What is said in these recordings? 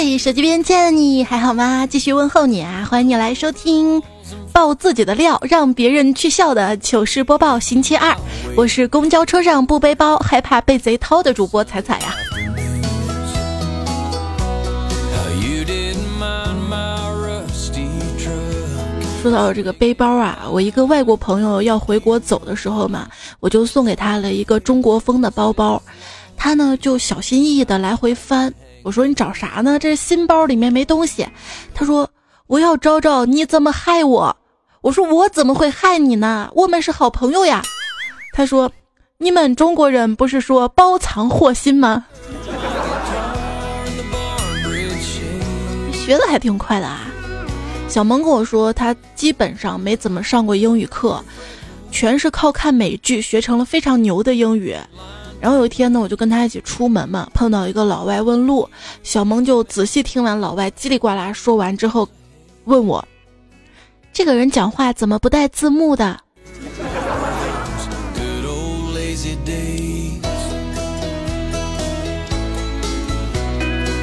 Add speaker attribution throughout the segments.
Speaker 1: 嘿，手机边亲爱的你还好吗？继续问候你啊！欢迎你来收听爆自己的料，让别人去笑的糗事播报星期二。我是公交车上不背包，害怕被贼掏的主播彩彩呀。说到这个背包啊，我一个外国朋友要回国走的时候嘛，我就送给他了一个中国风的包包，他呢就小心翼翼的来回翻。我说你找啥呢？这新包里面没东西。他说我要找找你怎么害我。我说我怎么会害你呢？我们是好朋友呀。他说你们中国人不是说包藏祸心吗？学的还挺快的啊。小萌跟我说他基本上没怎么上过英语课，全是靠看美剧学成了非常牛的英语。然后有一天呢，我就跟他一起出门嘛，碰到一个老外问路，小萌就仔细听完老外叽里呱啦说完之后，问我：“这个人讲话怎么不带字幕的？”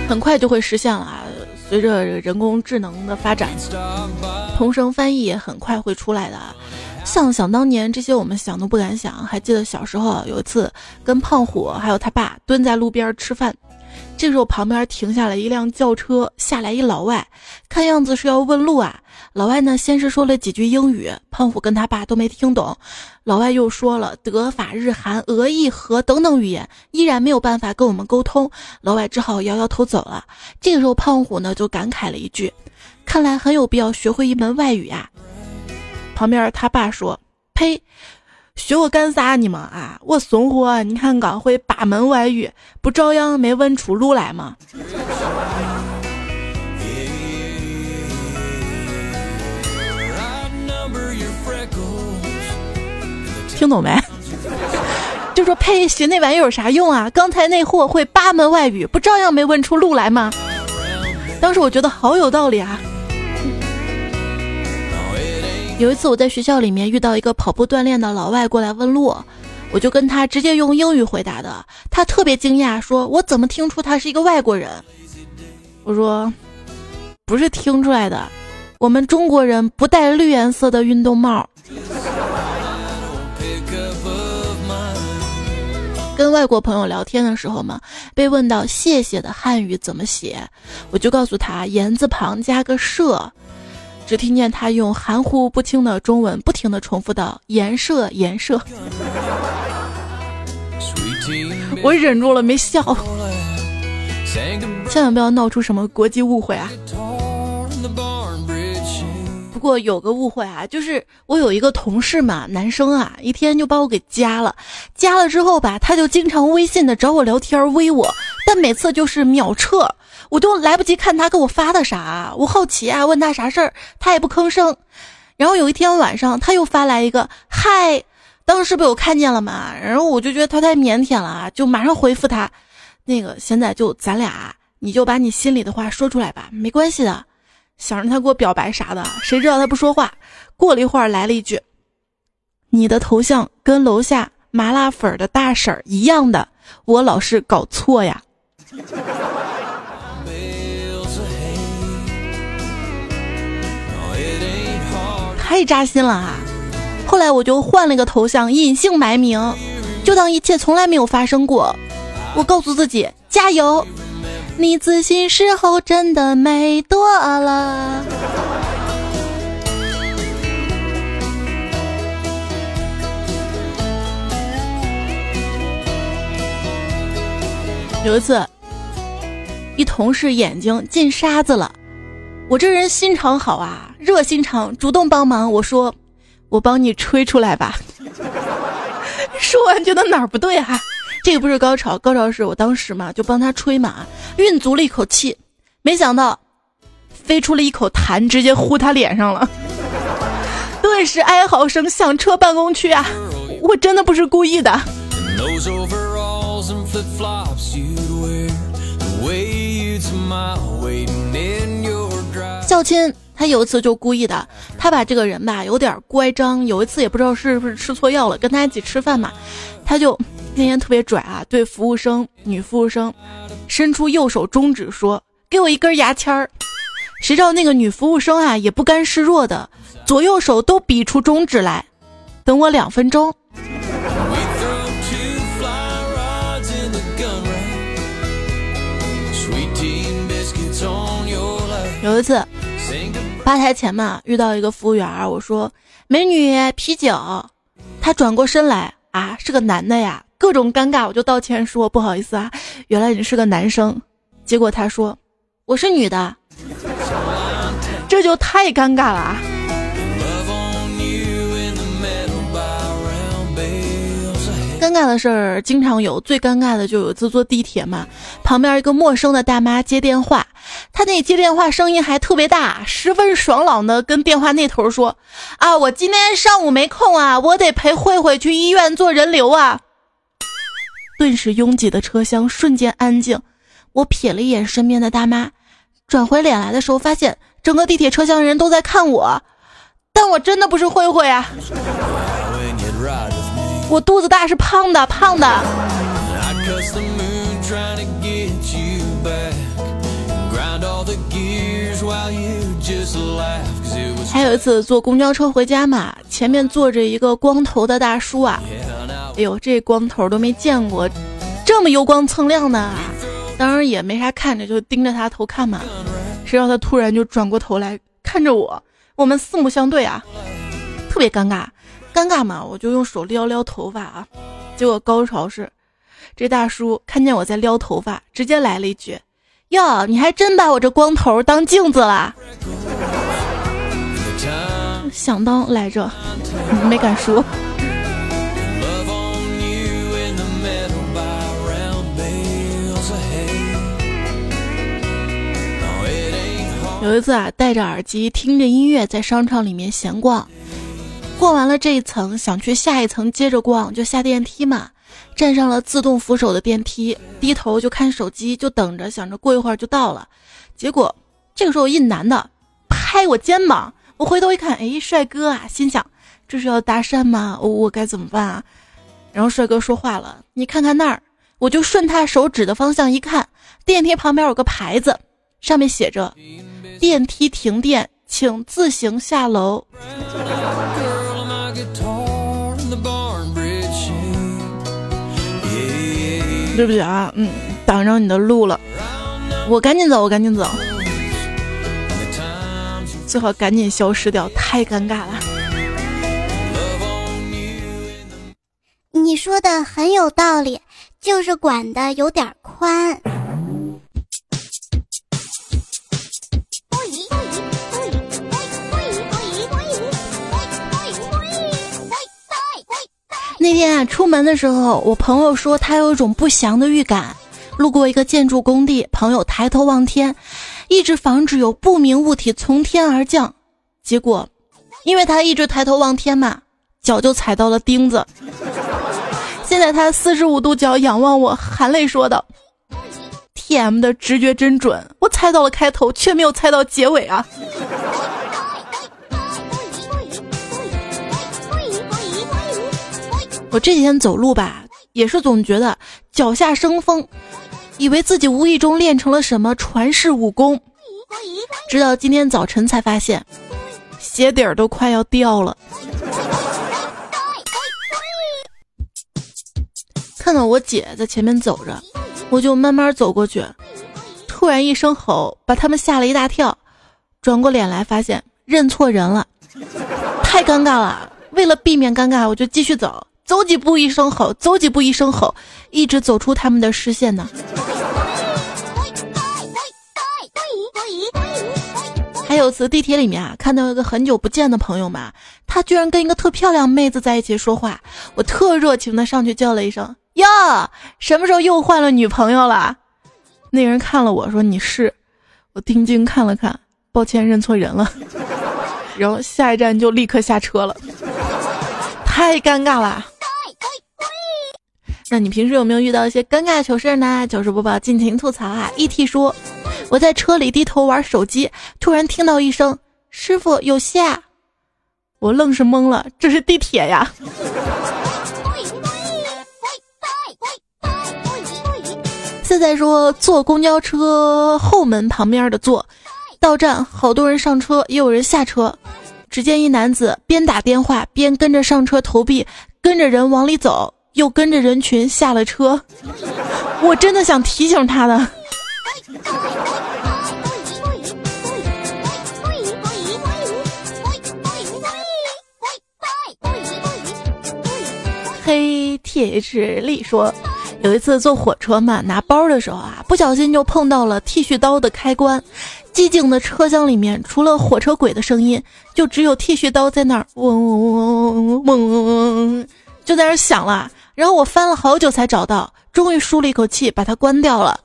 Speaker 1: 很快就会实现了，随着人工智能的发展，同声翻译也很快会出来的。像想当年，这些我们想都不敢想。还记得小时候有一次，跟胖虎还有他爸蹲在路边吃饭，这时候旁边停下了一辆轿车，下来一老外，看样子是要问路啊。老外呢，先是说了几句英语，胖虎跟他爸都没听懂。老外又说了德法日韩俄意和等等语言，依然没有办法跟我们沟通。老外只好摇摇头走了。这个时候，胖虎呢就感慨了一句：“看来很有必要学会一门外语呀。”旁边他爸说：“呸，学我干啥你们啊？我怂货，你看刚会八门外语，不照样没问出路来吗？”听懂没？就说呸，学那玩意有啥用啊？刚才那货会八门外语，不照样没问出路来吗？当时我觉得好有道理啊。有一次我在学校里面遇到一个跑步锻炼的老外过来问路，我就跟他直接用英语回答的，他特别惊讶，说我怎么听出他是一个外国人？我说不是听出来的，我们中国人不戴绿颜色的运动帽。跟外国朋友聊天的时候嘛，被问到谢谢的汉语怎么写，我就告诉他言字旁加个社。只听见他用含糊不清的中文不停的重复道：“颜色，颜色。”我忍住了没笑，千万不要闹出什么国际误会啊！不过有个误会啊，就是我有一个同事嘛，男生啊，一天就把我给加了，加了之后吧，他就经常微信的找我聊天，微我，但每次就是秒撤。我都来不及看他给我发的啥，我好奇啊，问他啥事儿，他也不吭声。然后有一天晚上，他又发来一个嗨，当时被我看见了嘛，然后我就觉得他太腼腆了啊，就马上回复他，那个现在就咱俩，你就把你心里的话说出来吧，没关系的。想让他给我表白啥的，谁知道他不说话。过了一会儿，来了一句：“你的头像跟楼下麻辣粉的大婶儿一样的，我老是搞错呀。”太扎心了啊！后来我就换了个头像，隐姓埋名，就当一切从来没有发生过。我告诉自己加油，你自信时候真的美多了。有一次，一同事眼睛进沙子了。我这人心肠好啊，热心肠，主动帮忙。我说，我帮你吹出来吧。说完觉得哪儿不对哈，这个不是高潮，高潮是我当时嘛就帮他吹嘛，运足了一口气，没想到飞出了一口痰，直接呼他脸上了，顿时哀嚎声响彻办公区啊！我真的不是故意的。孝亲，他有一次就故意的，他把这个人吧有点乖张。有一次也不知道是不是吃错药了，跟他一起吃饭嘛，他就那天特别拽啊，对服务生女服务生伸出右手中指说：“给我一根牙签儿。谁知道那个女服务生啊，也不甘示弱的，左右手都比出中指来，等我两分钟。有一次，吧台前嘛遇到一个服务员，我说：“美女，啤酒。”他转过身来，啊，是个男的呀，各种尴尬，我就道歉说：“不好意思啊，原来你是个男生。”结果他说：“我是女的。”这就太尴尬了啊！尴尬的事儿经常有，最尴尬的就有次坐地铁嘛，旁边一个陌生的大妈接电话，她那接电话声音还特别大，十分爽朗的跟电话那头说：“啊，我今天上午没空啊，我得陪慧慧去医院做人流啊。”顿时拥挤的车厢瞬间安静，我瞥了一眼身边的大妈，转回脸来的时候发现整个地铁车厢的人都在看我，但我真的不是慧慧啊。我肚子大是胖的，胖的。还有一次坐公交车回家嘛，前面坐着一个光头的大叔啊，哎呦，这光头都没见过这么油光锃亮的，当然也没啥看着，就盯着他头看嘛。谁知道他突然就转过头来看着我，我们四目相对啊，特别尴尬。尴尬嘛，我就用手撩撩头发啊，结果高潮是，这大叔看见我在撩头发，直接来了一句：“哟，你还真把我这光头当镜子啦！”想当来着，没敢说。有一次啊，戴着耳机听着音乐，在商场里面闲逛。逛完了这一层，想去下一层接着逛，就下电梯嘛。站上了自动扶手的电梯，低头就看手机，就等着，想着过一会儿就到了。结果这个时候一男的拍我肩膀，我回头一看，哎，帅哥啊！心想这是要搭讪吗？我我该怎么办啊？然后帅哥说话了，你看看那儿，我就顺他手指的方向一看，电梯旁边有个牌子，上面写着“电梯停电，请自行下楼”。对不起啊，嗯，挡着你的路了，我赶紧走，我赶紧走，最好赶紧消失掉，太尴尬了。
Speaker 2: 你说的很有道理，就是管的有点宽。
Speaker 1: 那天啊，出门的时候，我朋友说他有一种不祥的预感。路过一个建筑工地，朋友抬头望天，一直防止有不明物体从天而降。结果，因为他一直抬头望天嘛，脚就踩到了钉子。现在他四十五度角仰望我，含泪说道：“T M 的直觉真准，我猜到了开头，却没有猜到结尾啊。”我这几天走路吧，也是总觉得脚下生风，以为自己无意中练成了什么传世武功，直到今天早晨才发现，鞋底儿都快要掉了。看到我姐在前面走着，我就慢慢走过去，突然一声吼，把他们吓了一大跳，转过脸来发现认错人了，太尴尬了。为了避免尴尬，我就继续走。走几步一声吼，走几步一声吼，一直走出他们的视线呢。还有次地铁里面啊，看到一个很久不见的朋友嘛，他居然跟一个特漂亮妹子在一起说话，我特热情的上去叫了一声哟，什么时候又换了女朋友了？那人看了我说你是，我定睛看了看，抱歉认错人了，然后下一站就立刻下车了。太尴尬了。那你平时有没有遇到一些尴尬糗事呢？糗事播报，尽情吐槽啊！ET 说，我在车里低头玩手机，突然听到一声“师傅有下”，我愣是懵了，这是地铁呀。现在说坐公交车后门旁边的座，到站好多人上车，也有人下车。只见一男子边打电话边跟着上车投币，跟着人往里走，又跟着人群下了车。我真的想提醒他的。黑 T H 丽说，有一次坐火车嘛，拿包的时候啊，不小心就碰到了剃须刀的开关。寂静的车厢里面，除了火车轨的声音，就只有剃须刀在那儿嗡嗡嗡嗡嗡嗡嗡，就在那儿响了。然后我翻了好久才找到，终于舒了一口气，把它关掉了。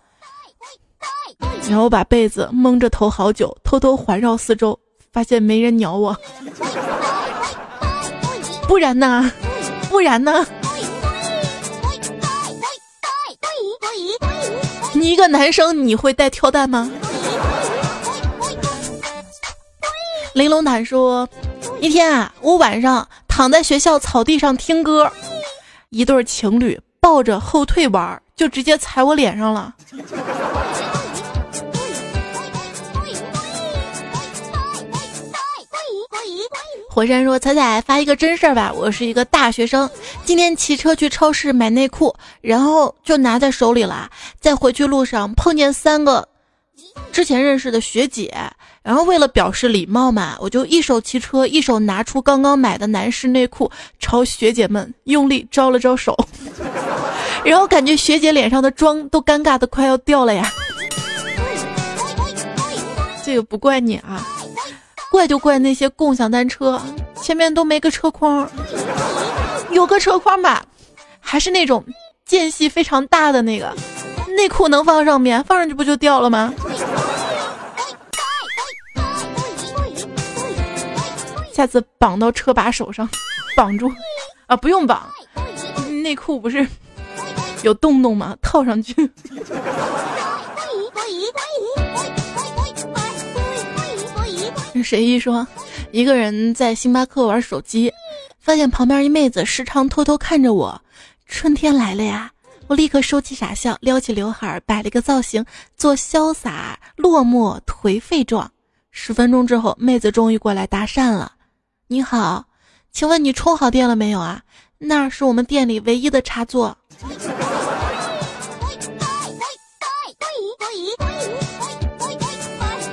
Speaker 1: 然后我把被子蒙着头好久，偷偷环绕四周，发现没人鸟我。不然呢？不然呢？你一个男生，你会带跳蛋吗？玲珑坦说，一天啊，我晚上躺在学校草地上听歌，一对情侣抱着后退玩，就直接踩我脸上了。火山说：“彩彩发一个真事儿吧，我是一个大学生，今天骑车去超市买内裤，然后就拿在手里了。在回去路上碰见三个之前认识的学姐，然后为了表示礼貌嘛，我就一手骑车，一手拿出刚刚买的男士内裤，朝学姐们用力招了招手，然后感觉学姐脸上的妆都尴尬的快要掉了呀。这个不怪你啊。”怪就怪那些共享单车，前面都没个车筐，有个车筐吧，还是那种间隙非常大的那个，内裤能放上面，放上去不就掉了吗？下次绑到车把手上，绑住，啊，不用绑，内裤不是有洞洞吗？套上去。谁一说，一个人在星巴克玩手机，发现旁边一妹子时常偷偷看着我。春天来了呀，我立刻收起傻笑，撩起刘海，摆了个造型，做潇洒落寞颓废状。十分钟之后，妹子终于过来搭讪了：“你好，请问你充好电了没有啊？那是我们店里唯一的插座。”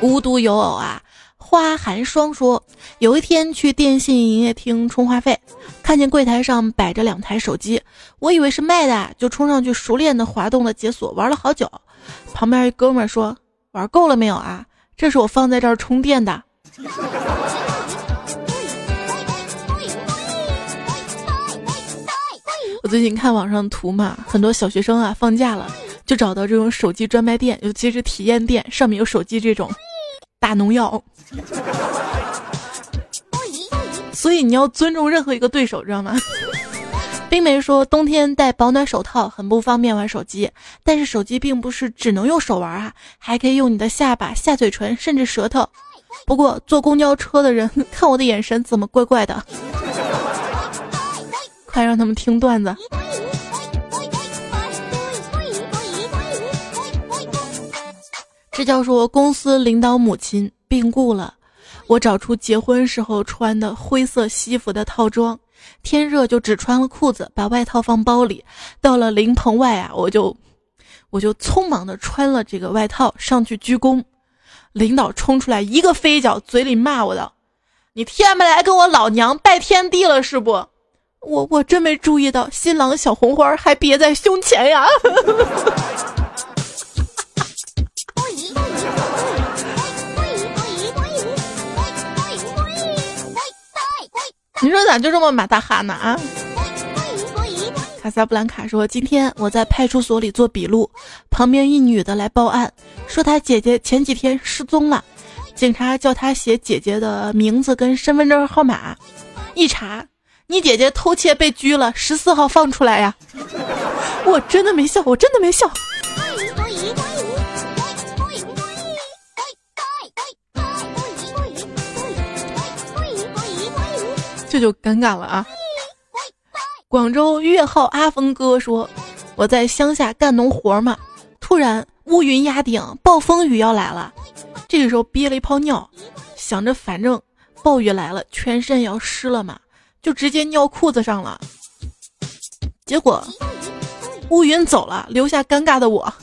Speaker 1: 无独有偶啊。花寒霜说，有一天去电信营业厅充话费，看见柜台上摆着两台手机，我以为是卖的，就冲上去熟练的滑动了解锁，玩了好久。旁边一哥们说：“玩够了没有啊？这是我放在这儿充电的。”我最近看网上图嘛，很多小学生啊放假了，就找到这种手机专卖店，尤其是体验店，上面有手机这种。打农药，所以你要尊重任何一个对手，知道吗？冰梅说，冬天戴保暖手套很不方便玩手机，但是手机并不是只能用手玩啊，还可以用你的下巴、下嘴唇，甚至舌头。不过坐公交车的人 看我的眼神怎么怪怪的？快让他们听段子。这叫说公司领导母亲病故了，我找出结婚时候穿的灰色西服的套装，天热就只穿了裤子，把外套放包里。到了灵棚外啊，我就我就匆忙的穿了这个外套上去鞠躬，领导冲出来一个飞脚，嘴里骂我道：“你天没来跟我老娘拜天地了是不？我我真没注意到新郎小红花还别在胸前呀。”你说咋就这么马大哈呢啊？卡萨布兰卡说：“今天我在派出所里做笔录，旁边一女的来报案，说她姐姐前几天失踪了。警察叫她写姐姐的名字跟身份证号码。一查，你姐姐偷窃被拘了，十四号放出来呀！我真的没笑，我真的没笑。”这就尴尬了啊！广州粤号阿峰哥说：“我在乡下干农活嘛，突然乌云压顶，暴风雨要来了。这个时候憋了一泡尿，想着反正暴雨来了，全身要湿了嘛，就直接尿裤子上了。结果乌云走了，留下尴尬的我。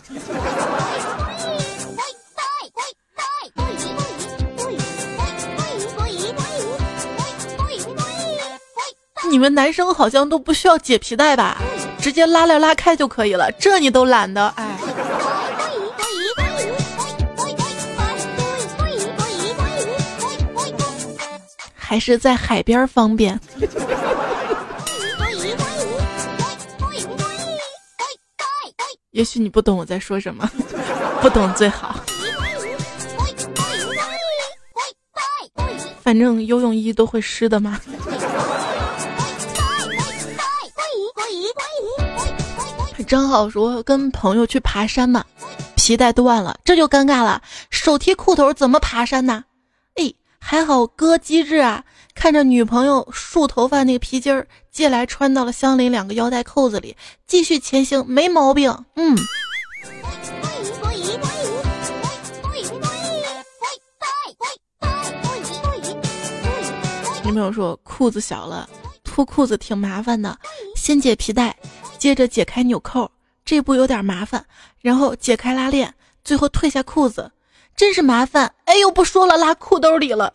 Speaker 1: 你们男生好像都不需要解皮带吧？直接拉链拉开就可以了，这你都懒得哎。还是在海边方便。也许你不懂我在说什么，不懂最好。反正游泳衣都会湿的嘛。正好说跟朋友去爬山嘛，皮带断了，这就尴尬了。手提裤头怎么爬山呢？哎，还好哥机智啊，看着女朋友束头发那个皮筋儿借来穿到了相邻两个腰带扣子里，继续前行，没毛病。嗯。女朋友说裤子小了，脱裤子挺麻烦的，先解皮带。接着解开纽扣，这步有点麻烦，然后解开拉链，最后退下裤子，真是麻烦。哎呦，不说了，拉裤兜里了。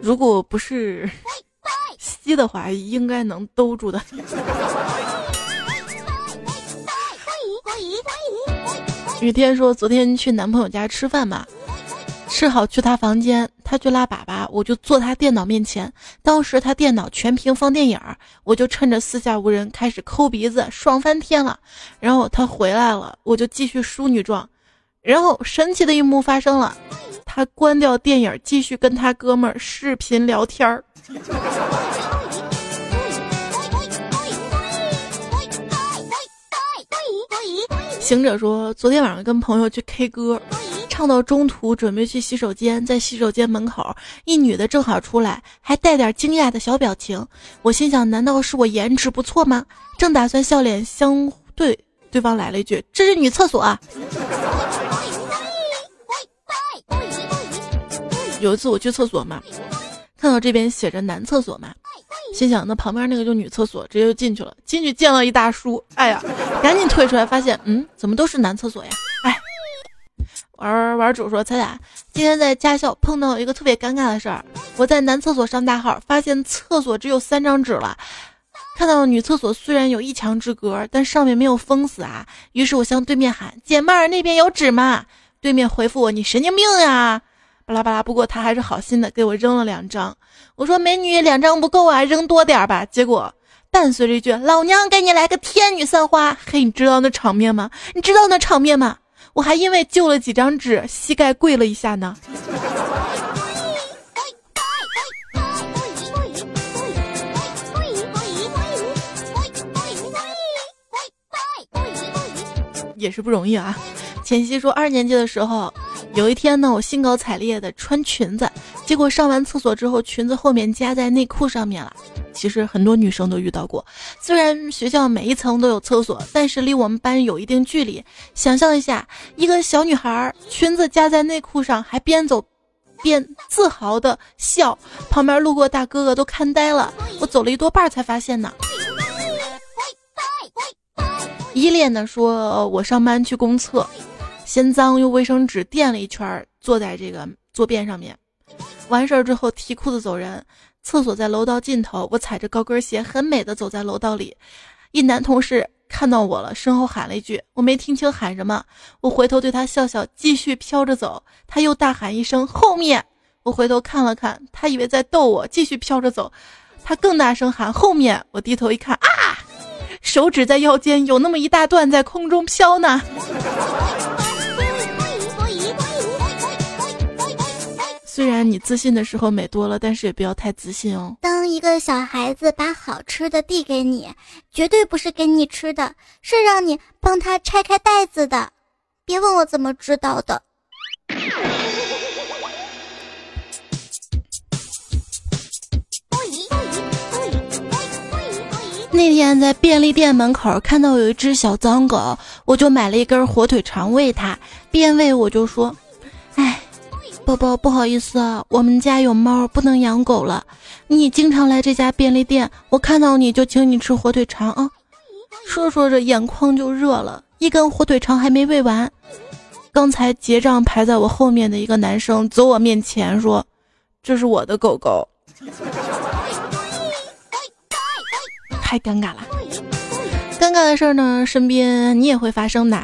Speaker 1: 如果不是吸的话，应该能兜住的。雨天说，昨天去男朋友家吃饭嘛。吃好去他房间，他去拉粑粑，我就坐他电脑面前。当时他电脑全屏放电影，我就趁着四下无人开始抠鼻子，爽翻天了。然后他回来了，我就继续淑女状。然后神奇的一幕发生了，他关掉电影，继续跟他哥们儿视频聊天儿。行者说，昨天晚上跟朋友去 K 歌。唱到中途，准备去洗手间，在洗手间门口，一女的正好出来，还带点惊讶的小表情。我心想，难道是我颜值不错吗？正打算笑脸相对，对方来了一句：“这是女厕所。”啊有一次我去厕所嘛，看到这边写着男厕所嘛，心想那旁边那个就女厕所，直接就进去了。进去见了一大叔，哎呀，赶紧退出来，发现嗯，怎么都是男厕所呀？玩玩主说：“彩彩，今天在驾校碰到一个特别尴尬的事儿。我在男厕所上大号，发现厕所只有三张纸了。看到女厕所虽然有一墙之隔，但上面没有封死啊。于是我向对面喊：‘姐妹儿，那边有纸吗？’对面回复我：‘你神经病呀！’巴拉巴拉。不过他还是好心的给我扔了两张。我说：‘美女，两张不够啊，扔多点吧。’结果伴随着一句：‘老娘给你来个天女散花！’嘿，你知道那场面吗？你知道那场面吗？”我还因为救了几张纸，膝盖跪了一下呢。也是不容易啊。前夕说，二年级的时候，有一天呢，我兴高采烈的穿裙子，结果上完厕所之后，裙子后面夹在内裤上面了。其实很多女生都遇到过，虽然学校每一层都有厕所，但是离我们班有一定距离。想象一下，一个小女孩裙子夹在内裤上，还边走边自豪的笑，旁边路过大哥哥都看呆了。我走了一多半才发现呢。依恋的说：“我上班去公厕，嫌脏，用卫生纸垫了一圈，坐在这个坐便上面，完事儿之后提裤子走人。”厕所在楼道尽头，我踩着高跟鞋，很美的走在楼道里。一男同事看到我了，身后喊了一句，我没听清喊什么。我回头对他笑笑，继续飘着走。他又大喊一声后面，我回头看了看，他以为在逗我，继续飘着走。他更大声喊后面，我低头一看啊，手指在腰间有那么一大段在空中飘呢。然你自信的时候美多了，但是也不要太自信哦。
Speaker 2: 当一个小孩子把好吃的递给你，绝对不是给你吃的，是让你帮他拆开袋子的。别问我怎么知道的。
Speaker 1: 那天在便利店门口看到有一只小脏狗，我就买了一根火腿肠喂它。边喂我就说：“哎，宝宝，不好意思啊，我们家有猫，不能养狗了。你经常来这家便利店，我看到你就请你吃火腿肠啊。”说说着眼眶就热了，一根火腿肠还没喂完。刚才结账排在我后面的一个男生走我面前说：“这是我的狗狗。”太尴尬了，尴尬的事儿呢，身边你也会发生的。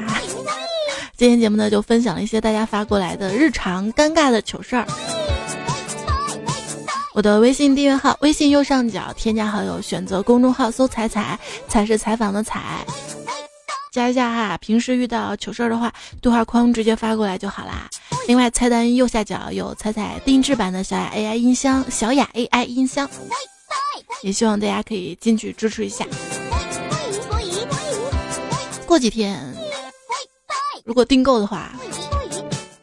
Speaker 1: 今天节目呢，就分享了一些大家发过来的日常尴尬的糗事儿。我的微信订阅号，微信右上角添加好友，选择公众号搜“彩彩”，才是采访的彩，加一下哈。平时遇到糗事儿的话，对话框直接发过来就好啦。另外，菜单右下角有彩彩定制版的小雅 AI 音箱，小雅 AI 音箱。也希望大家可以进去支持一下。过几天，如果订购的话，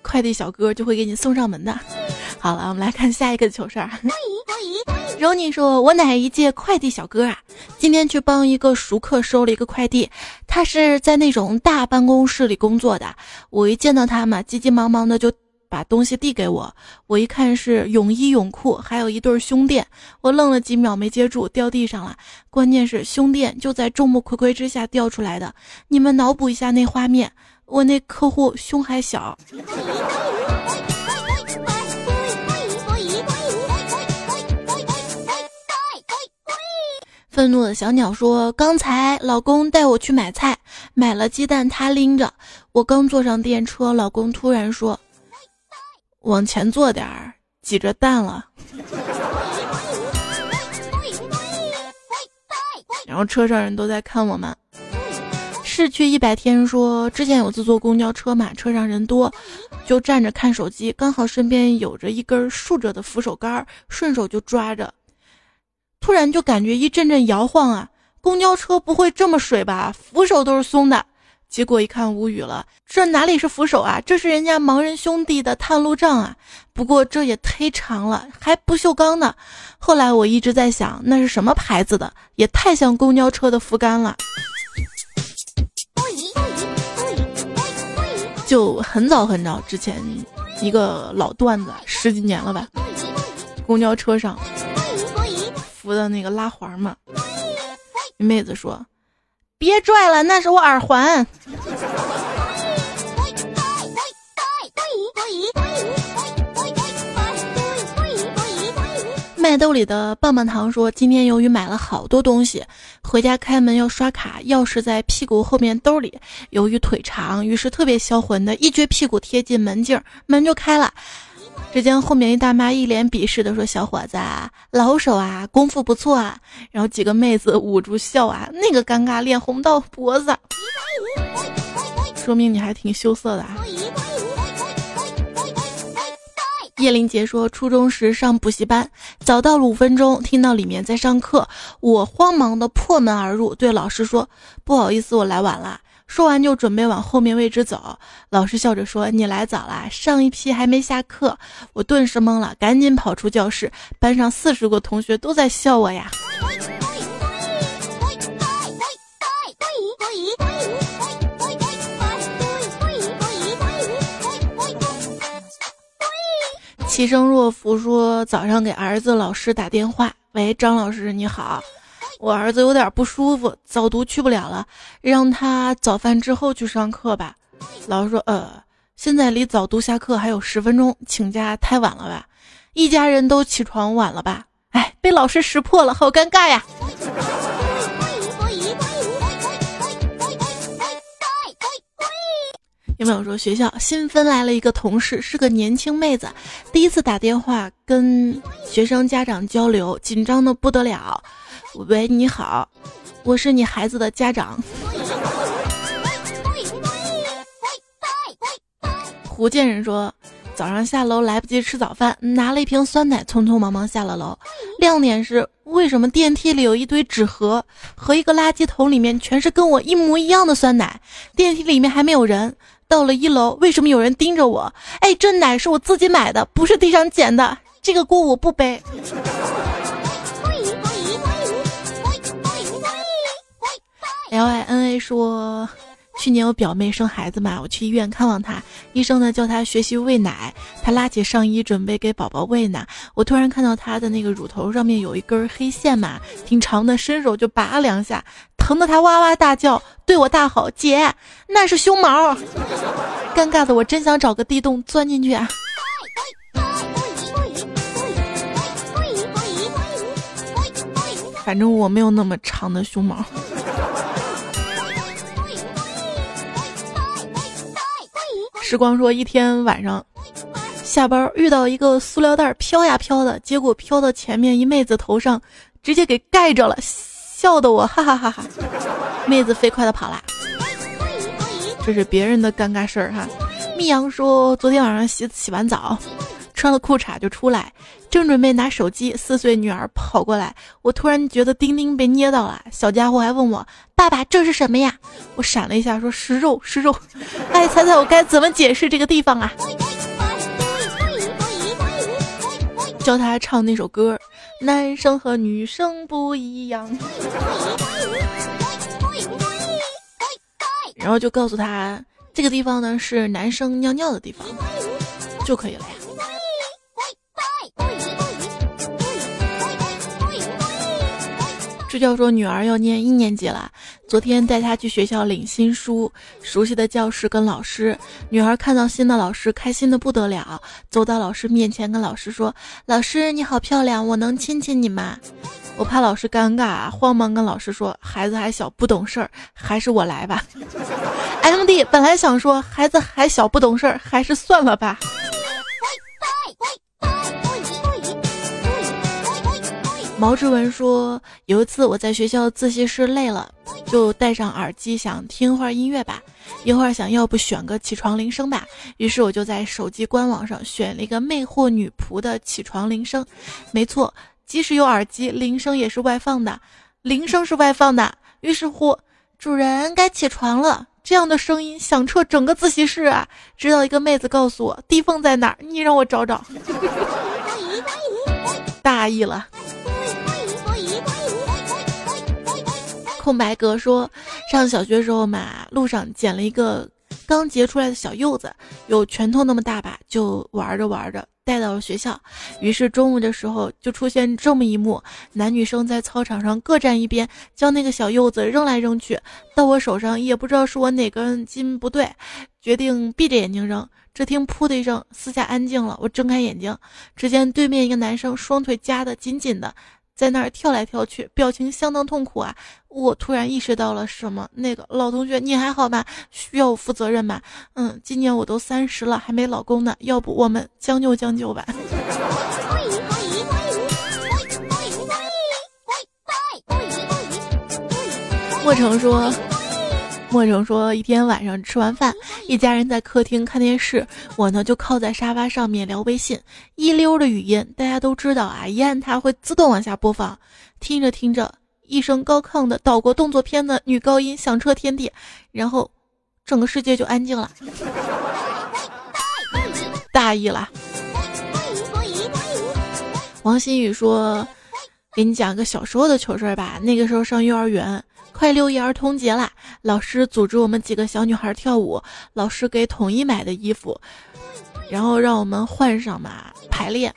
Speaker 1: 快递小哥就会给你送上门的。好了，我们来看下一个糗事儿。柔妮说：“我乃一届快递小哥啊，今天去帮一个熟客收了一个快递，他是在那种大办公室里工作的。我一见到他嘛，急急忙忙的就。”把东西递给我，我一看是泳衣泳裤，还有一对胸垫，我愣了几秒没接住，掉地上了。关键是胸垫就在众目睽睽之下掉出来的，你们脑补一下那画面，我那客户胸还小。愤怒的小鸟说：“刚才老公带我去买菜，买了鸡蛋，他拎着，我刚坐上电车，老公突然说。”往前坐点儿，挤着蛋了。然后车上人都在看我们。逝去一百天说，之前有次坐公交车嘛，车上人多，就站着看手机，刚好身边有着一根竖着的扶手杆，顺手就抓着，突然就感觉一阵阵摇晃啊！公交车不会这么水吧？扶手都是松的。结果一看无语了，这哪里是扶手啊，这是人家盲人兄弟的探路杖啊！不过这也忒长了，还不锈钢呢。后来我一直在想，那是什么牌子的？也太像公交车的扶杆了。就很早很早之前，一个老段子，十几年了吧，公交车上扶的那个拉环嘛，妹子说。别拽了，那是我耳环。兜里的棒棒糖说：“今天由于买了好多东西，回家开门要刷卡，钥匙在屁股后面兜里。由于腿长，于是特别销魂的一撅屁股贴近门镜，门就开了。”只见后面一大妈一脸鄙视的说：“小伙子，老手啊，功夫不错啊。”然后几个妹子捂住笑啊，那个尴尬，脸红到脖子，说明你还挺羞涩的啊。叶林杰说：“初中时上补习班，早到了五分钟，听到里面在上课，我慌忙的破门而入，对老师说：不好意思，我来晚了。”说完就准备往后面位置走，老师笑着说：“你来早了，上一批还没下课。”我顿时懵了，赶紧跑出教室，班上四十个同学都在笑我呀。齐声若浮说：“早上给儿子老师打电话，喂，张老师你好。”我儿子有点不舒服，早读去不了了，让他早饭之后去上课吧。老师说：“呃，现在离早读下课还有十分钟，请假太晚了吧？一家人都起床晚了吧？哎，被老师识破了，好尴尬呀！”有没有说学校新分来了一个同事，是个年轻妹子，第一次打电话跟学生家长交流，紧张的不得了。喂，你好，我是你孩子的家长。福建人说，早上下楼来不及吃早饭，拿了一瓶酸奶，匆匆忙忙下了楼。亮点是，为什么电梯里有一堆纸盒和一个垃圾桶里面全是跟我一模一样的酸奶？电梯里面还没有人。到了一楼，为什么有人盯着我？哎，这奶是我自己买的，不是地上捡的，这个锅我不背。L I N A 说。去年我表妹生孩子嘛，我去医院看望她，医生呢叫她学习喂奶，她拉起上衣准备给宝宝喂奶，我突然看到她的那个乳头上面有一根黑线嘛，挺长的，伸手就拔两下，疼得她哇哇大叫，对我大吼：“姐，那是胸毛！”尴尬的我真想找个地洞钻进去啊！反正我没有那么长的胸毛。时光说，一天晚上下班遇到一个塑料袋飘呀飘的，结果飘到前面一妹子头上，直接给盖着了，笑得我哈哈哈哈。妹子飞快的跑了，这是别人的尴尬事儿哈。密阳说，昨天晚上洗洗完澡，穿了裤衩就出来，正准备拿手机，四岁女儿跑过来，我突然觉得丁丁被捏到了，小家伙还问我。爸爸，这是什么呀？我闪了一下，说是肉，是肉。哎，猜猜我该怎么解释这个地方啊？教他唱那首歌，男生和女生不一样。然后就告诉他，这个地方呢是男生尿尿的地方，就可以了呀。支教说女儿要念一年级了，昨天带她去学校领新书，熟悉的教室跟老师，女儿看到新的老师开心的不得了，走到老师面前跟老师说：“老师你好漂亮，我能亲亲你吗？”我怕老师尴尬，慌忙跟老师说：“孩子还小不懂事儿，还是我来吧。”M D 本来想说孩子还小不懂事儿，还是算了吧。毛志文说：“有一次我在学校自习室累了，就戴上耳机想听会儿音乐吧。一会儿想要不选个起床铃声吧，于是我就在手机官网上选了一个魅惑女仆的起床铃声。没错，即使有耳机，铃声也是外放的，铃声是外放的。于是乎，主人该起床了。这样的声音响彻整个自习室啊！直到一个妹子告诉我地缝在哪儿，你让我找找。大意了。”空白格说，上小学时候嘛，路上捡了一个刚结出来的小柚子，有拳头那么大吧，就玩着玩着带到了学校。于是中午的时候就出现这么一幕：男女生在操场上各站一边，将那个小柚子扔来扔去，到我手上也不知道是我哪根筋不对，决定闭着眼睛扔。只听“噗”的一声，四下安静了。我睁开眼睛，只见对面一个男生双腿夹得紧紧的。在那儿跳来跳去，表情相当痛苦啊！我突然意识到了什么，那个老同学，你还好吗？需要我负责任吗？嗯，今年我都三十了，还没老公呢，要不我们将就将就吧。莫成说。莫成说：“一天晚上吃完饭，一家人在客厅看电视，我呢就靠在沙发上面聊微信，一溜的语音。大家都知道啊，一按它会自动往下播放。听着听着，一声高亢的岛国动作片的女高音响彻天地，然后整个世界就安静了。大意了。”王新宇说：“给你讲个小时候的糗事儿吧。那个时候上幼儿园。”快六一儿童节啦！老师组织我们几个小女孩跳舞，老师给统一买的衣服，然后让我们换上嘛排练。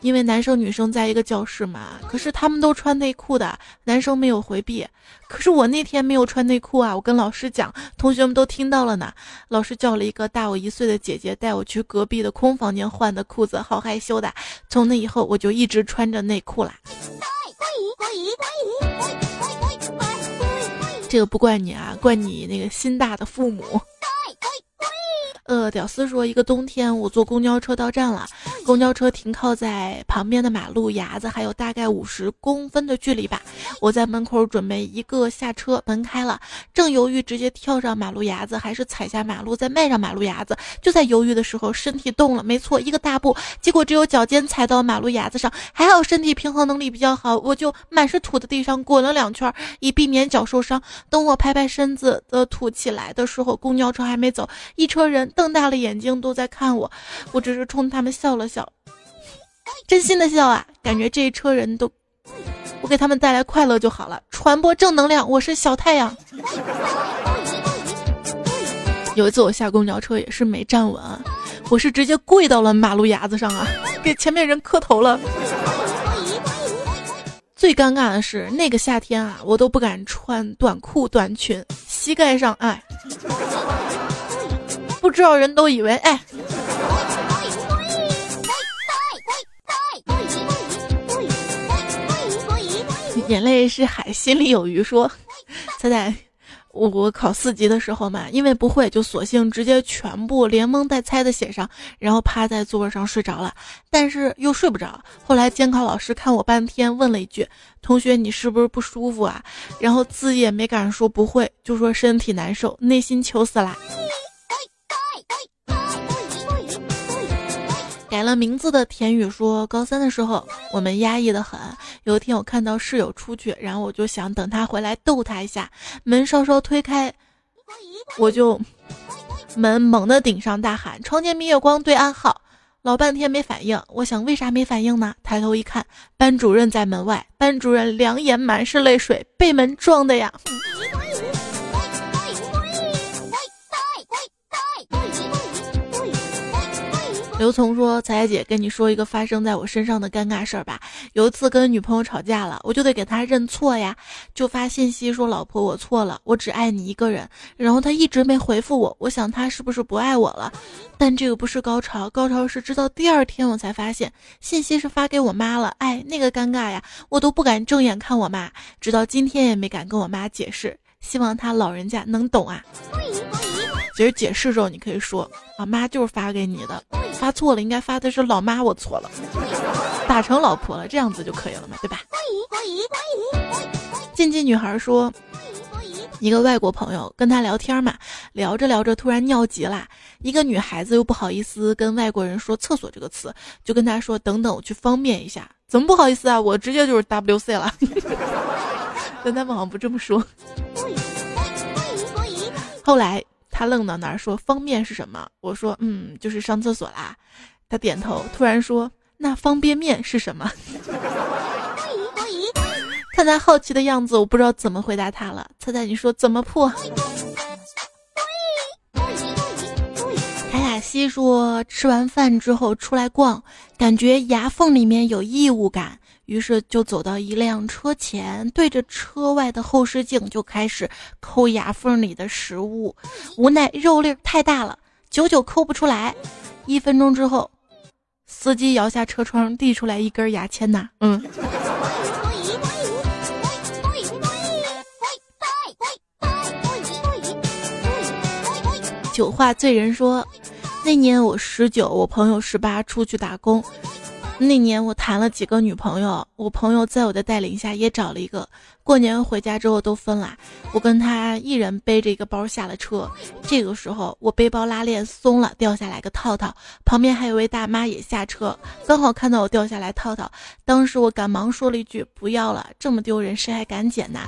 Speaker 1: 因为男生女生在一个教室嘛，可是他们都穿内裤的，男生没有回避。可是我那天没有穿内裤啊！我跟老师讲，同学们都听到了呢。老师叫了一个大我一岁的姐姐带我去隔壁的空房间换的裤子，好害羞的。从那以后，我就一直穿着内裤啦。欢迎欢迎欢迎欢迎欢迎欢迎欢，这个不怪你啊，怪你那个心大的父母。呃，屌丝说，一个冬天我坐公交车到站了，公交车停靠在旁边的马路牙子，还有大概五十公分的距离吧。我在门口准备一个下车，门开了，正犹豫直接跳上马路牙子，还是踩下马路再迈上马路牙子。就在犹豫的时候，身体动了，没错，一个大步，结果只有脚尖踩到马路牙子上，还好身体平衡能力比较好，我就满是土的地上滚了两圈，以避免脚受伤。等我拍拍身子的土起来的时候，公交车还没走，一车人。瞪大了眼睛都在看我，我只是冲他们笑了笑，真心的笑啊！感觉这一车人都我给他们带来快乐就好了，传播正能量。我是小太阳。有一次我下公交车也是没站稳，我是直接跪到了马路牙子上啊，给前面人磕头了。最尴尬的是那个夏天啊，我都不敢穿短裤短裙，膝盖上哎，不知道人都以为哎。眼泪是海，心里有鱼。说，猜猜。我我考四级的时候嘛，因为不会，就索性直接全部连蒙带猜的写上，然后趴在座位上睡着了。但是又睡不着。后来监考老师看我半天，问了一句：“同学，你是不是不舒服啊？”然后字也没敢说不会，就说身体难受，内心求死啦。名字的田雨说：“高三的时候，我们压抑的很。有一天，我看到室友出去，然后我就想等他回来逗他一下。门稍稍推开，我就门猛地顶上，大喊：‘床前明月光，对暗号！’老半天没反应。我想，为啥没反应呢？抬头一看，班主任在门外。班主任两眼满是泪水，被门撞的呀。”刘聪说：“彩姐，跟你说一个发生在我身上的尴尬事儿吧。有一次跟女朋友吵架了，我就得给她认错呀，就发信息说：‘老婆，我错了，我只爱你一个人。’然后她一直没回复我，我想她是不是不爱我了？但这个不是高潮，高潮是直到第二天我才发现信息是发给我妈了。哎，那个尴尬呀，我都不敢正眼看我妈，直到今天也没敢跟我妈解释，希望她老人家能懂啊。”其实解释时候，你可以说：“啊，妈就是发给你的，发错了，应该发的是老妈，我错了，打成老婆了，这样子就可以了嘛，对吧？”禁忌女孩说：“一个外国朋友跟他聊天嘛，聊着聊着突然尿急了，一个女孩子又不好意思跟外国人说厕所这个词，就跟他说：等等，我去方便一下。怎么不好意思啊？我直接就是 W C 了。但他们好像不这么说。后来。”他愣到那儿说：“方便是什么？”我说：“嗯，就是上厕所啦。”他点头，突然说：“那方便面是什么？”看他好奇的样子，我不知道怎么回答他了。猜猜你说怎么破？卡卡西说：“吃完饭之后出来逛，感觉牙缝里面有异物感。”于是就走到一辆车前，对着车外的后视镜就开始抠牙缝里的食物，无奈肉粒太大了，久久抠不出来。一分钟之后，司机摇下车窗，递出来一根牙签呐，嗯。酒话醉人说，那年我十九，我朋友十八，出去打工。那年我谈了几个女朋友，我朋友在我的带领下也找了一个。过年回家之后都分了，我跟他一人背着一个包下了车。这个时候我背包拉链松了，掉下来个套套，旁边还有位大妈也下车，刚好看到我掉下来套套。当时我赶忙说了一句：“不要了，这么丢人，谁还敢捡呢？”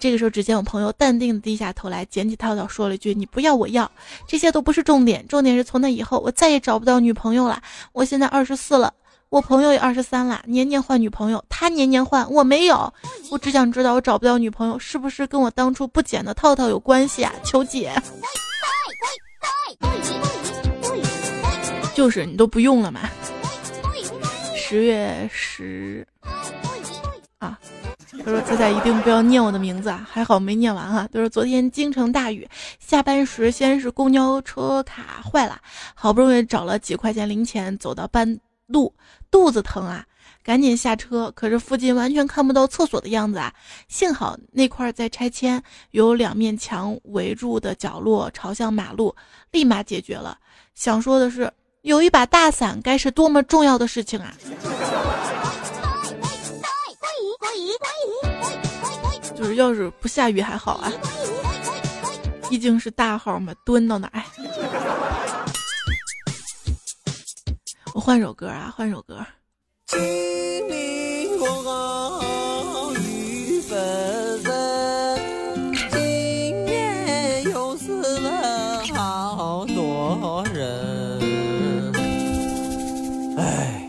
Speaker 1: 这个时候只见我朋友淡定的低下头来捡起套套，说了一句：“你不要，我要。”这些都不是重点，重点是从那以后我再也找不到女朋友了。我现在二十四了。我朋友也二十三了，年年换女朋友，他年年换，我没有。我只想知道，我找不到女朋友是不是跟我当初不捡的套套有关系啊？求解。就是你都不用了嘛。十月十啊，他说仔仔一定不要念我的名字啊，还好没念完啊。他说昨天京城大雨，下班时先是公交车卡坏了，好不容易找了几块钱零钱，走到半路。肚子疼啊，赶紧下车。可是附近完全看不到厕所的样子啊！幸好那块在拆迁，有两面墙围住的角落朝向马路，立马解决了。想说的是，有一把大伞该是多么重要的事情啊！就是要是不下雨还好啊，毕竟是大号嘛，蹲到哪？我换首歌啊，换首歌。
Speaker 3: 清明过后雨纷纷，今年又死了好多人。哎。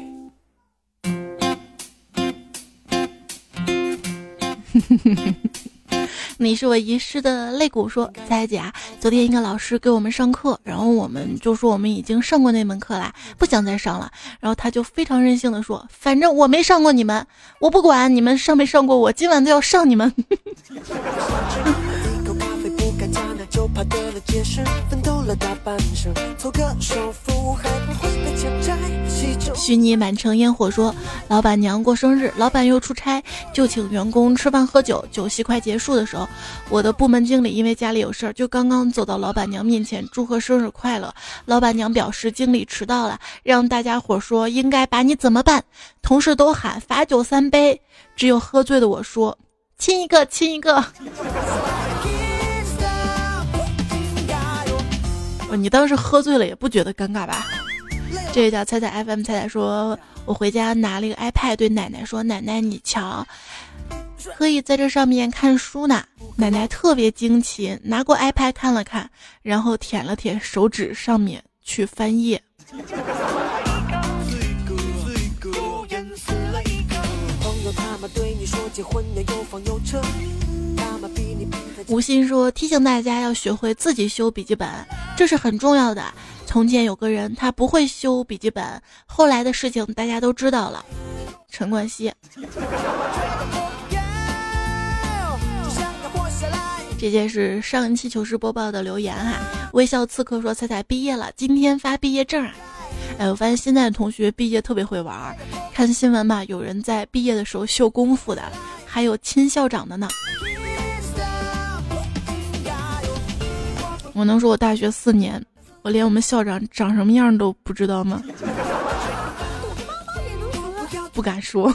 Speaker 1: 你是我遗失的肋骨。说，彩姐啊，昨天一个老师给我们上课，然后我们就说我们已经上过那门课了，不想再上了。然后他就非常任性的说，反正我没上过你们，我不管你们上没上过，我今晚都要上你们。虚拟满城烟火说，老板娘过生日，老板又出差，就请员工吃饭喝酒。酒席快结束的时候，我的部门经理因为家里有事儿，就刚刚走到老板娘面前祝贺生日快乐。老板娘表示经理迟到了，让大家伙说应该把你怎么办？同事都喊罚酒三杯，只有喝醉的我说亲一个，亲一个。你当时喝醉了也不觉得尴尬吧？这位叫猜猜 FM 猜猜说，我回家拿了一个 iPad，对奶奶说：“奶奶，你瞧，可以在这上面看书呢。”奶奶特别惊奇，拿过 iPad 看了看，然后舔了舔手指上面去翻页。吴昕说：“提醒大家要学会自己修笔记本，这是很重要的。从前有个人，他不会修笔记本，后来的事情大家都知道了。”陈冠希。这件是上一期糗事播报的留言哈。微笑刺客说：“彩彩毕业了，今天发毕业证啊。”哎，我发现现在的同学毕业特别会玩，看新闻吧，有人在毕业的时候秀功夫的，还有亲校长的呢。我能说我大学四年，我连我们校长长什么样都不知道吗？不敢说。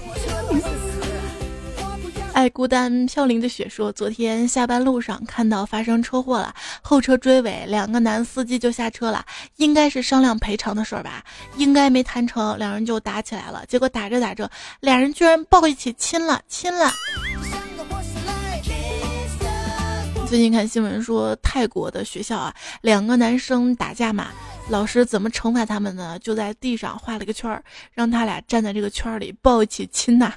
Speaker 1: 爱孤单飘零的雪说，昨天下班路上看到发生车祸了，后车追尾，两个男司机就下车了，应该是商量赔偿的事儿吧，应该没谈成，两人就打起来了，结果打着打着，俩人居然抱一起亲了，亲了。最近看新闻说，泰国的学校啊，两个男生打架嘛，老师怎么惩罚他们呢？就在地上画了个圈儿，让他俩站在这个圈儿里抱一起亲呐。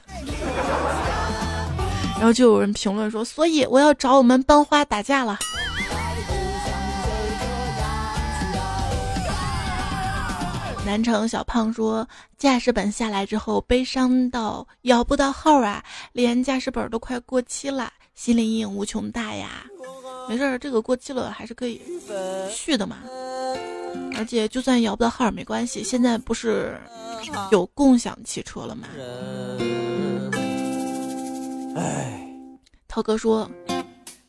Speaker 1: 然后就有人评论说，所以我要找我们班花打架了。南城小胖说，驾驶本下来之后，悲伤到摇不到号啊，连驾驶本都快过期了，心理阴影无穷大呀。没事儿，这个过期了还是可以续的嘛。而且就算摇不到号没关系，现在不是有共享汽车了吗？哎，涛哥说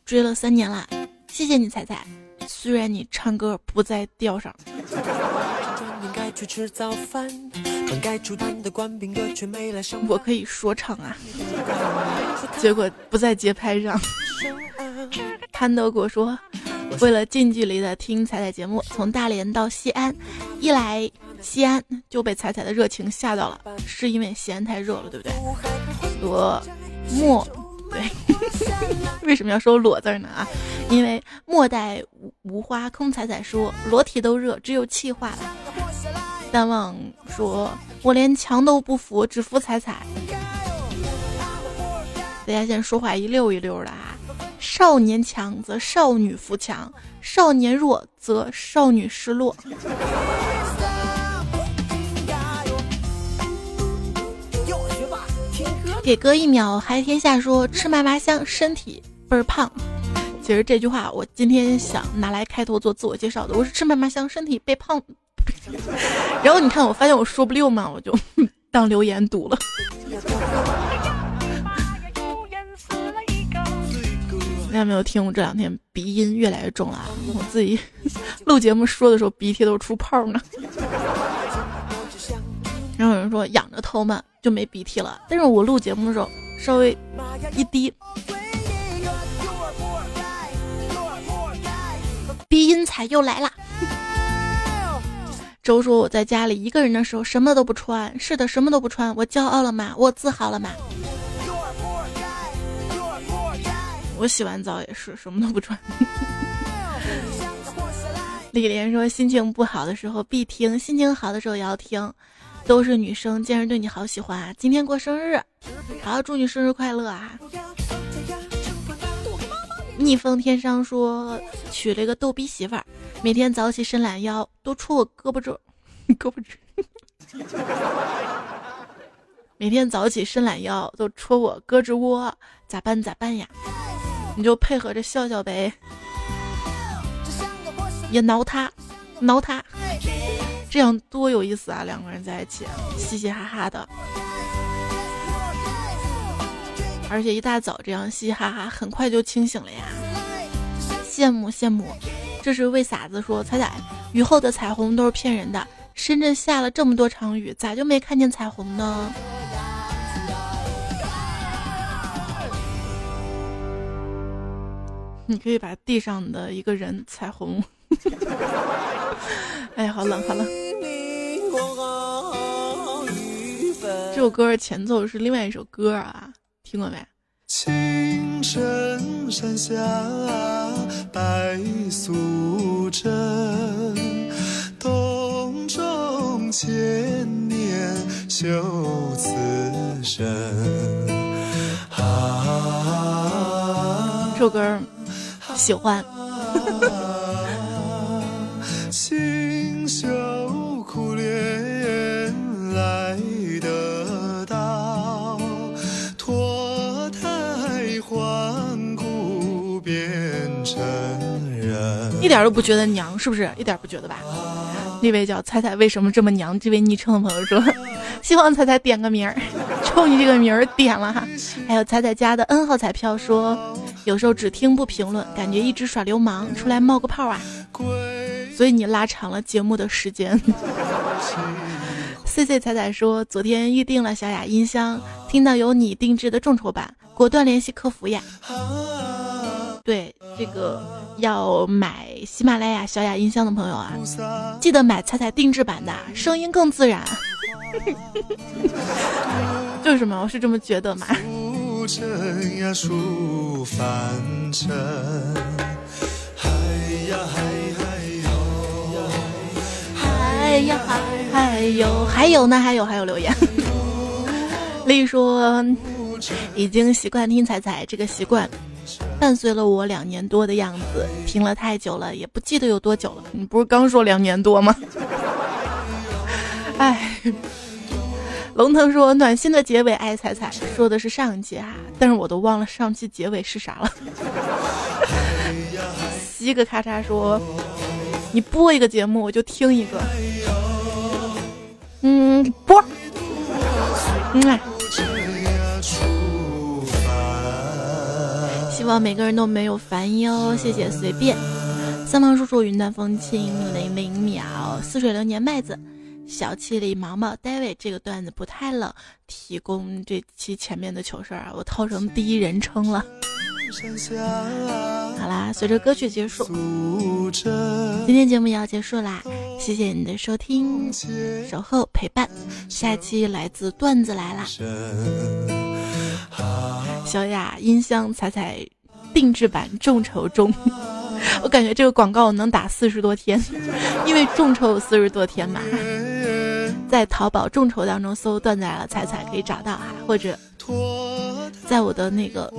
Speaker 1: 追了三年了，谢谢你彩彩。虽然你唱歌不在调上。我可以说唱啊，结果不在节拍上。潘德果说：“为了近距离的听彩彩节目，从大连到西安，一来西安就被彩彩的热情吓到了，是因为西安太热了，对不对？”裸莫对，为什么要说裸字呢？啊，因为莫待无花空彩彩说裸体都热，只有气化了。三望说：“我连墙都不服，只服彩彩。”大家现在说话一溜一溜的啊。少年强则少女扶墙，少年弱则少女失落。给哥一秒，嗨天下说吃嘛嘛香，身体倍儿胖。其实这句话我今天想拿来开头做自我介绍的，我是吃嘛嘛香，身体被胖。然后你看，我发现我说不溜嘛，我就 当留言读了。大家没有听，我这两天鼻音越来越重了。我自己 录节目说的时候，鼻涕都出泡呢。然后有人说仰着头嘛就没鼻涕了，但是我录节目的时候稍微一低，鼻音才又来了。周说我在家里一个人的时候什么都不穿，是的，什么都不穿，我骄傲了吗？我自豪了吗？我洗完澡也是什么都不穿。李莲说：“心情不好的时候必听，心情好的时候也要听。”都是女生，竟然对你好喜欢。今天过生日，好，祝你生日快乐啊！逆风天商说娶了一个逗逼媳妇儿，每天早起伸懒腰都戳我胳膊肘，胳膊肘。每天早起伸懒腰都戳我胳肢窝，咋办咋办呀？你就配合着笑笑呗，也挠他，挠他，这样多有意思啊！两个人在一起，嘻嘻哈哈的。而且一大早这样嘻嘻哈哈，很快就清醒了呀！羡慕羡慕，这是为傻子说彩彩，雨后的彩虹都是骗人的。深圳下了这么多场雨，咋就没看见彩虹呢？你可以把地上的一个人彩虹。哎呀，好冷，好冷。这首歌前奏是另外一首歌啊。听过没？青城山下白素贞，洞中千年修此身。啊，这首歌喜欢。一点都不觉得娘，是不是？一点不觉得吧？那位叫彩彩为什么这么娘？这位昵称的朋友说，希望彩彩点个名儿，冲你这个名儿点了哈。还有彩彩家的 N 号彩票说，有时候只听不评论，感觉一直耍流氓，出来冒个泡啊。所以你拉长了节目的时间。C C 彩彩说，昨天预定了小雅音箱，听到有你定制的众筹版，果断联系客服呀。对这个要买喜马拉雅小雅音箱的朋友啊，记得买彩彩定制版的，声音更自然。就是嘛，我是这么觉得嘛。还呀还还有还有呢还有还有留言。丽说已经习惯听彩彩，这个习惯。伴随了我两年多的样子，听了太久了，也不记得有多久了。你不是刚说两年多吗？哎，龙腾说暖心的结尾，爱彩彩说的是上一期啊，但是我都忘了上期结尾是啥了。西个咔嚓说，你播一个节目我就听一个。嗯，播。嗯。希望每个人都没有烦忧，谢谢随便。三毛叔叔云淡风轻零零秒，似水流年麦子，小气里毛毛 David 这个段子不太冷，提供这期前面的糗事儿啊，我套成第一人称了。好啦，随着歌曲结束，今天节目也要结束啦，谢谢你的收听、守候、陪伴，下期来自段子来啦。小雅音箱彩彩定制版众筹中，我感觉这个广告能打四十多天，因为众筹有四十多天嘛。在淘宝众筹当中搜“段子来了彩彩”可以找到哈，或者在我的那个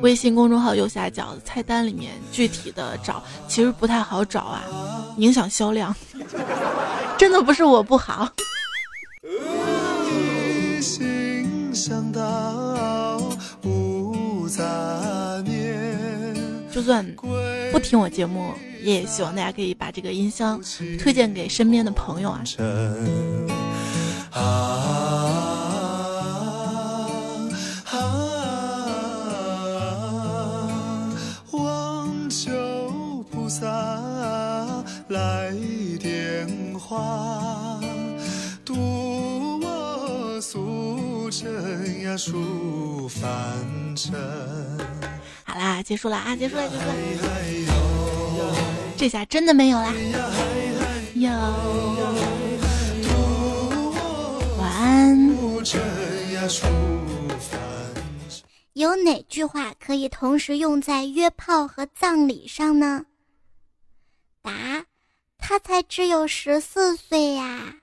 Speaker 1: 微信公众号右下角菜单里面具体的找，其实不太好找啊，影响销量。真的不是我不好。就算不听我节目，也希望大家可以把这个音箱推荐给身边的朋友啊。望求菩萨来点化，呀，出凡尘。好啦，结束了啊，结束了，结束了。这下真的没有啦。有。晚安。
Speaker 2: 有哪句话可以同时用在约炮和葬礼上呢？答：他才只有十四岁呀。